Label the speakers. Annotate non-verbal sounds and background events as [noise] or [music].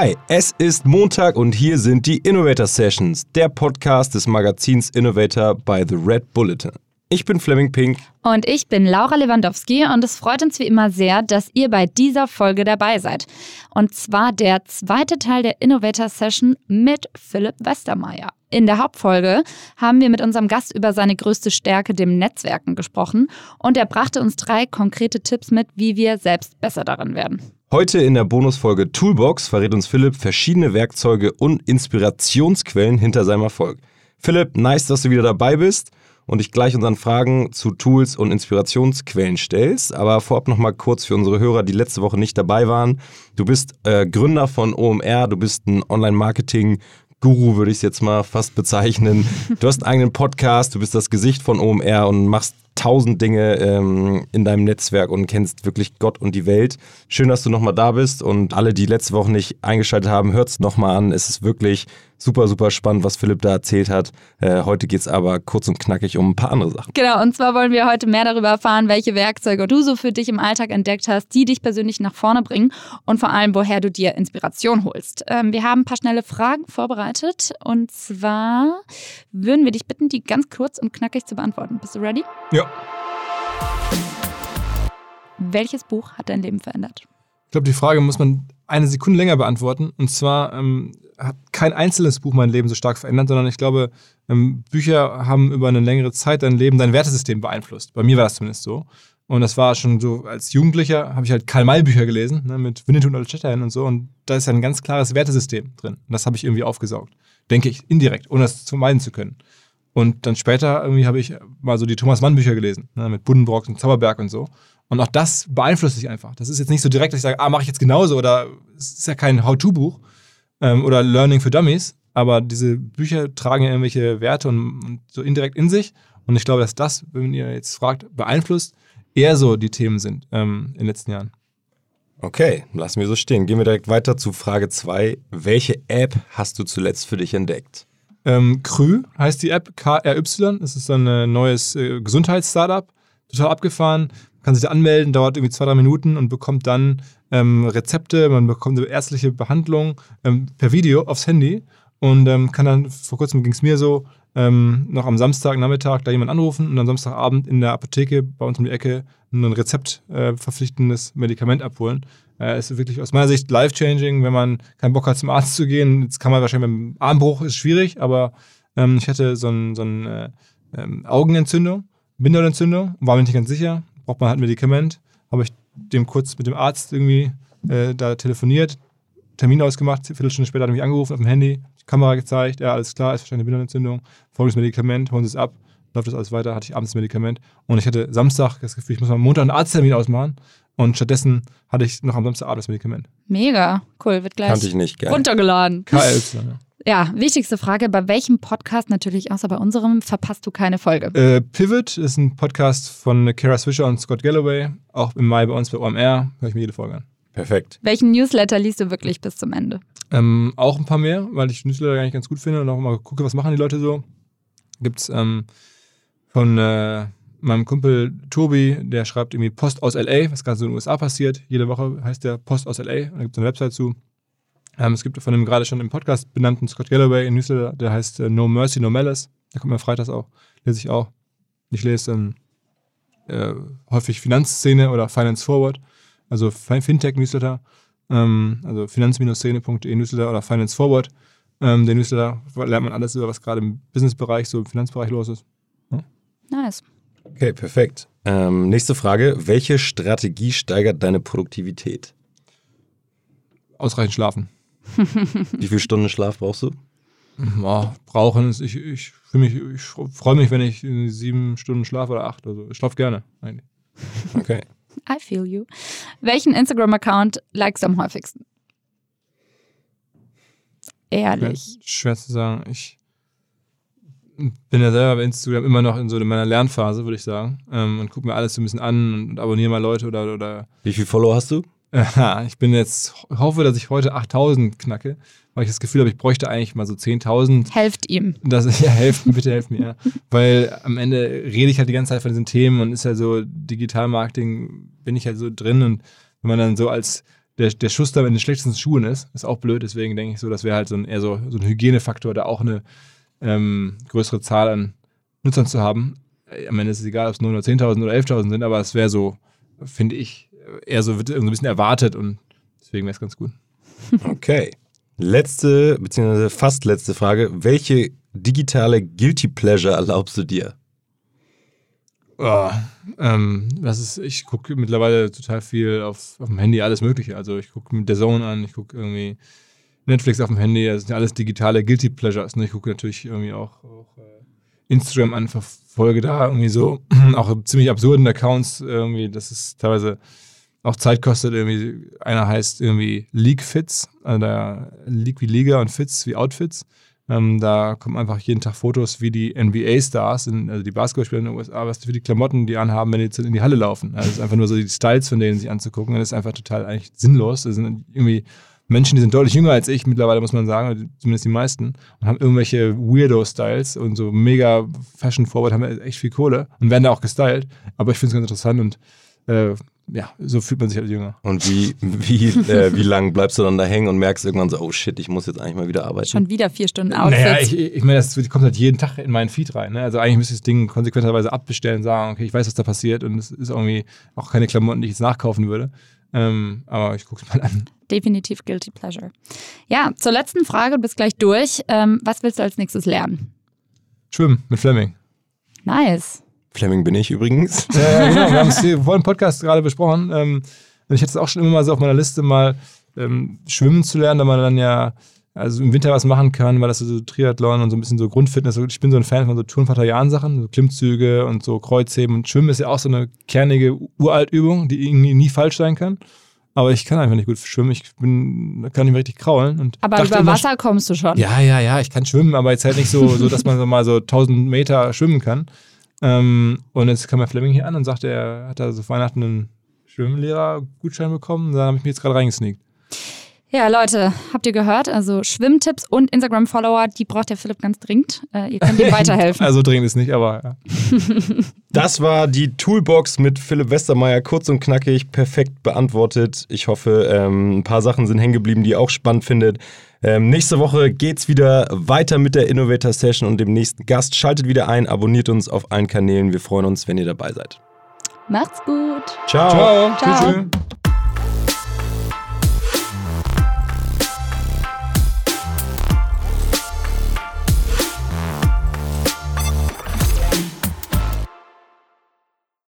Speaker 1: Hi, es ist Montag und hier sind die Innovator Sessions, der Podcast des Magazins Innovator bei The Red Bulletin. Ich bin Fleming Pink.
Speaker 2: Und ich bin Laura Lewandowski und es freut uns wie immer sehr, dass ihr bei dieser Folge dabei seid. Und zwar der zweite Teil der Innovator Session mit Philipp Westermeier. In der Hauptfolge haben wir mit unserem Gast über seine größte Stärke, dem Netzwerken, gesprochen und er brachte uns drei konkrete Tipps mit, wie wir selbst besser darin werden.
Speaker 1: Heute in der Bonusfolge Toolbox verrät uns Philipp verschiedene Werkzeuge und Inspirationsquellen hinter seinem Erfolg. Philipp, nice, dass du wieder dabei bist und dich gleich unseren Fragen zu Tools und Inspirationsquellen stellst. Aber vorab nochmal kurz für unsere Hörer, die letzte Woche nicht dabei waren. Du bist äh, Gründer von OMR, du bist ein Online-Marketing- Guru würde ich es jetzt mal fast bezeichnen. Du hast einen eigenen Podcast, du bist das Gesicht von OMR und machst tausend Dinge ähm, in deinem Netzwerk und kennst wirklich Gott und die Welt. Schön, dass du nochmal da bist und alle, die letzte Woche nicht eingeschaltet haben, hört es nochmal an. Es ist wirklich super, super spannend, was Philipp da erzählt hat. Äh, heute geht es aber kurz und knackig um ein paar andere Sachen.
Speaker 2: Genau, und zwar wollen wir heute mehr darüber erfahren, welche Werkzeuge du so für dich im Alltag entdeckt hast, die dich persönlich nach vorne bringen und vor allem, woher du dir Inspiration holst. Ähm, wir haben ein paar schnelle Fragen vorbereitet und zwar würden wir dich bitten, die ganz kurz und knackig zu beantworten. Bist du ready?
Speaker 3: Ja.
Speaker 2: Welches Buch hat dein Leben verändert?
Speaker 3: Ich glaube, die Frage muss man eine Sekunde länger beantworten. Und zwar ähm, hat kein einzelnes Buch mein Leben so stark verändert, sondern ich glaube, ähm, Bücher haben über eine längere Zeit dein Leben, dein Wertesystem beeinflusst. Bei mir war das zumindest so. Und das war schon so, als Jugendlicher habe ich halt Karl-May-Bücher gelesen, ne, mit Winnetou und Old Shatterhand und so. Und da ist ja ein ganz klares Wertesystem drin. Und das habe ich irgendwie aufgesaugt. Denke ich, indirekt, ohne das zu meinen zu können. Und dann später irgendwie habe ich mal so die Thomas Mann Bücher gelesen, ne, mit Buddenbrock und Zauberberg und so. Und auch das beeinflusst sich einfach. Das ist jetzt nicht so direkt, dass ich sage, ah, mache ich jetzt genauso oder es ist ja kein How-To-Buch ähm, oder Learning für Dummies, aber diese Bücher tragen ja irgendwelche Werte und, und, so indirekt in sich. Und ich glaube, dass das, wenn ihr jetzt fragt, beeinflusst, eher so die Themen sind ähm, in den letzten Jahren.
Speaker 1: Okay, lassen wir so stehen. Gehen wir direkt weiter zu Frage 2. Welche App hast du zuletzt für dich entdeckt?
Speaker 3: Ähm, Krü heißt die App, KRY. Das ist ein neues äh, Gesundheits-Startup. Total abgefahren kann sich da anmelden, dauert irgendwie zwei, drei Minuten und bekommt dann ähm, Rezepte, man bekommt eine ärztliche Behandlung ähm, per Video aufs Handy und ähm, kann dann, vor kurzem ging es mir so, ähm, noch am Samstagnachmittag da jemand anrufen und am Samstagabend in der Apotheke bei uns um die Ecke ein Rezept äh, Medikament abholen. Äh, ist wirklich aus meiner Sicht life-changing, wenn man keinen Bock hat, zum Arzt zu gehen. Jetzt kann man wahrscheinlich mit dem Armbruch, ist schwierig, aber ähm, ich hatte so eine so ein, äh, ähm, Augenentzündung, Bindehautentzündung, war mir nicht ganz sicher braucht man halt ein Medikament. Habe ich dem kurz mit dem Arzt irgendwie äh, da telefoniert, Termin ausgemacht, Viertelstunde später hat er mich angerufen auf dem Handy, Kamera gezeigt, ja, alles klar, ist wahrscheinlich eine Bindehautentzündung, folgendes Medikament, holen Sie es ab, läuft das alles weiter, hatte ich abends das Medikament und ich hatte Samstag das Gefühl, ich muss am Montag einen Arzttermin ausmachen und stattdessen hatte ich noch am Samstagabend das Medikament.
Speaker 2: Mega, cool, wird gleich
Speaker 1: Kannte ich nicht, geil.
Speaker 2: runtergeladen.
Speaker 3: KLY, ja.
Speaker 2: Ja, wichtigste Frage: Bei welchem Podcast, natürlich außer bei unserem, verpasst du keine Folge?
Speaker 3: Äh, Pivot ist ein Podcast von Kara Swisher und Scott Galloway. Auch im Mai bei uns bei OMR. Höre ich mir jede Folge an.
Speaker 1: Perfekt.
Speaker 2: Welchen Newsletter liest du wirklich bis zum Ende?
Speaker 3: Ähm, auch ein paar mehr, weil ich Newsletter eigentlich ganz gut finde und auch mal gucke, was machen die Leute so. Gibt es ähm, von äh, meinem Kumpel Tobi, der schreibt irgendwie Post aus LA, was gerade so in den USA passiert. Jede Woche heißt der Post aus LA und da gibt es eine Website zu. Ähm, es gibt von dem gerade schon im Podcast benannten Scott Galloway einen Newsletter, der heißt äh, No Mercy, No Malice. Der kommt mir freitags auch. Lese ich auch. Ich lese ähm, äh, häufig Finanzszene oder Finance Forward, also Fintech-Newsletter, ähm, also finanz-szene.de Newsletter oder Finance Forward. Ähm, den Newsletter lernt man alles über, was gerade im Businessbereich, so im Finanzbereich los ist.
Speaker 2: Ja? Nice.
Speaker 1: Okay, perfekt. Ähm, nächste Frage. Welche Strategie steigert deine Produktivität?
Speaker 3: Ausreichend schlafen. [laughs]
Speaker 1: Wie viele Stunden Schlaf brauchst du?
Speaker 3: Ja, brauchen ich, ich, mich, ich freue mich, wenn ich sieben Stunden schlafe oder acht. Also ich schlafe gerne eigentlich.
Speaker 1: Okay.
Speaker 2: I feel you. Welchen Instagram-Account likest du am häufigsten? Ehrlich.
Speaker 3: Schwer, schwer zu sagen. Ich bin ja selber bei Instagram immer noch in so meiner Lernphase, würde ich sagen. Ähm, und gucke mir alles so ein bisschen an und abonniere mal Leute oder, oder.
Speaker 1: Wie viele Follower hast du?
Speaker 3: Ich bin jetzt, hoffe, dass ich heute 8000 knacke, weil ich das Gefühl habe, ich bräuchte eigentlich mal so 10.000.
Speaker 2: Helft ihm.
Speaker 3: Das [laughs] ja, helfen, bitte helft mir. Ja. Weil am Ende rede ich halt die ganze Zeit von diesen Themen und ist ja so Digitalmarketing, bin ich halt so drin und wenn man dann so als der, der Schuss da in den schlechtesten Schuhen ist. Ist auch blöd, deswegen denke ich so, das wäre halt so ein, eher so, so ein Hygienefaktor, da auch eine ähm, größere Zahl an Nutzern zu haben. Äh, Am Ende ist es egal, ob es nur 10.000 oder 11.000 sind, aber es wäre so, finde ich, eher so, wird so ein bisschen erwartet und deswegen wäre es ganz gut.
Speaker 1: Okay. Letzte, beziehungsweise fast letzte Frage. Welche digitale Guilty Pleasure erlaubst du dir?
Speaker 3: Oh, ähm, was ist, ich gucke mittlerweile total viel auf, auf dem Handy, alles Mögliche. Also ich gucke mit der Zone an, ich gucke irgendwie Netflix auf dem Handy, das sind ja alles digitale Guilty Pleasures. Ne? Ich gucke natürlich irgendwie auch, auch äh, Instagram an, verfolge da irgendwie so [clears throat] auch ziemlich absurden Accounts irgendwie, das ist teilweise auch Zeit kostet. Irgendwie, einer heißt irgendwie League Fits, also da League wie Liga und Fits wie Outfits. Ähm, da kommen einfach jeden Tag Fotos, wie die NBA-Stars, also die Basketballspieler in den USA, was für die Klamotten die anhaben, wenn die jetzt in die Halle laufen. Also es ist einfach nur so die Styles von denen sich anzugucken. Das ist einfach total eigentlich sinnlos. Das sind irgendwie Menschen, die sind deutlich jünger als ich mittlerweile, muss man sagen, zumindest die meisten, und haben irgendwelche Weirdo-Styles und so mega Fashion-Forward, haben echt viel Kohle und werden da auch gestylt. Aber ich finde es ganz interessant und äh, ja, so fühlt man sich als jünger.
Speaker 1: Und wie, wie, äh, wie lang bleibst du dann da hängen und merkst irgendwann so, oh shit, ich muss jetzt eigentlich mal wieder arbeiten?
Speaker 2: Schon wieder vier Stunden Outfits.
Speaker 3: Naja, ich, ich meine, das kommt halt jeden Tag in meinen Feed rein. Ne? Also eigentlich müsste ich das Ding konsequenterweise abbestellen, sagen, okay, ich weiß, was da passiert und es ist irgendwie auch keine Klamotten, die ich jetzt nachkaufen würde. Ähm, aber ich gucke es mal an.
Speaker 2: Definitiv Guilty Pleasure. Ja, zur letzten Frage, du bist gleich durch. Ähm, was willst du als nächstes lernen?
Speaker 3: Schwimmen mit Fleming.
Speaker 2: Nice.
Speaker 1: Fleming bin ich übrigens. [laughs]
Speaker 3: Ja, genau. Wir haben es hier vor dem Podcast gerade besprochen. Ähm, und ich hatte es auch schon immer mal so auf meiner Liste, mal ähm, schwimmen zu lernen, da man dann ja also im Winter was machen kann, weil das so Triathlon und so ein bisschen so Grundfitness. Ich bin so ein Fan von so Turnvater-Jahren-Sachen, so Klimmzüge und so Kreuzheben und Schwimmen ist ja auch so eine kernige Uraltübung, die irgendwie nie falsch sein kann. Aber ich kann einfach nicht gut schwimmen. Ich bin, kann nicht mehr richtig kraulen. Und
Speaker 2: Aber über
Speaker 3: immer,
Speaker 2: Wasser kommst du schon.
Speaker 3: Ja, ja, ja, ich kann schwimmen, aber jetzt halt nicht so, so dass man so mal so 1000 Meter schwimmen kann. Ähm, und jetzt kam der Fleming hier an und sagte, er hat da so Weihnachten einen Schwimmlehrer-Gutschein bekommen. Da habe ich mich jetzt gerade reingesneakt.
Speaker 2: Ja, Leute, habt ihr gehört? Also Schwimmtipps und Instagram-Follower, die braucht der Philipp ganz dringend. Äh, ihr könnt ihm [laughs] weiterhelfen.
Speaker 3: Also dringend ist nicht, aber ja. [laughs]
Speaker 1: Das war die Toolbox mit Philipp Westermeier, kurz und knackig, perfekt beantwortet. Ich hoffe, ähm, ein paar Sachen sind hängen geblieben, die ihr auch spannend findet. Ähm, nächste Woche geht's wieder weiter mit der Innovator Session und dem nächsten Gast. Schaltet wieder ein, abonniert uns auf allen Kanälen. Wir freuen uns, wenn ihr dabei seid.
Speaker 2: Macht's gut.
Speaker 1: Ciao.
Speaker 3: Ciao.
Speaker 2: Ciao.
Speaker 3: Tschüss. tschüss.